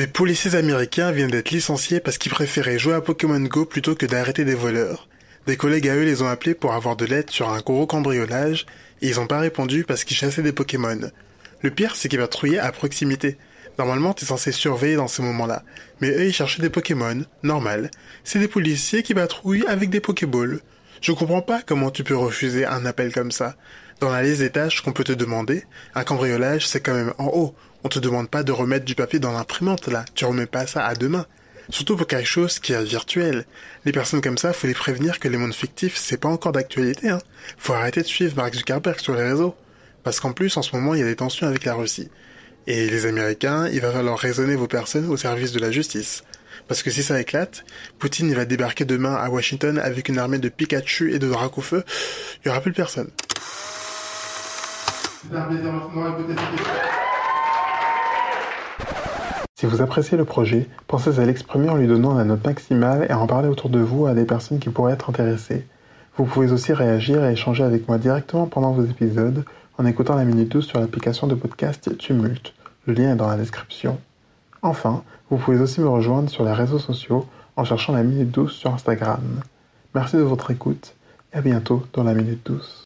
Des policiers américains viennent d'être licenciés parce qu'ils préféraient jouer à Pokémon Go plutôt que d'arrêter des voleurs. Des collègues à eux les ont appelés pour avoir de l'aide sur un gros cambriolage et ils ont pas répondu parce qu'ils chassaient des Pokémon. Le pire, c'est qu'ils patrouillaient à proximité. Normalement, t'es censé surveiller dans ces moments-là. Mais eux, ils cherchaient des Pokémon. Normal. C'est des policiers qui patrouillent avec des Pokéballs. Je comprends pas comment tu peux refuser un appel comme ça. Dans la liste des tâches qu'on peut te demander, un cambriolage, c'est quand même en haut. On te demande pas de remettre du papier dans l'imprimante, là. Tu remets pas ça à demain. Surtout pour quelque chose qui est virtuel. Les personnes comme ça, faut les prévenir que les mondes fictifs, c'est pas encore d'actualité, hein. Faut arrêter de suivre Mark Zuckerberg sur les réseaux. Parce qu'en plus, en ce moment, il y a des tensions avec la Russie. Et les Américains, il va falloir raisonner vos personnes au service de la justice. Parce que si ça éclate, Poutine va débarquer demain à Washington avec une armée de Pikachu et de Dracofeu, il y aura plus personne. Si vous appréciez le projet, pensez à l'exprimer en lui donnant la note maximale et en parler autour de vous à des personnes qui pourraient être intéressées. Vous pouvez aussi réagir et échanger avec moi directement pendant vos épisodes en écoutant la Minute 12 sur l'application de podcast Tumult. Le lien est dans la description. Enfin, vous pouvez aussi me rejoindre sur les réseaux sociaux en cherchant la Minute 12 sur Instagram. Merci de votre écoute et à bientôt dans la Minute 12.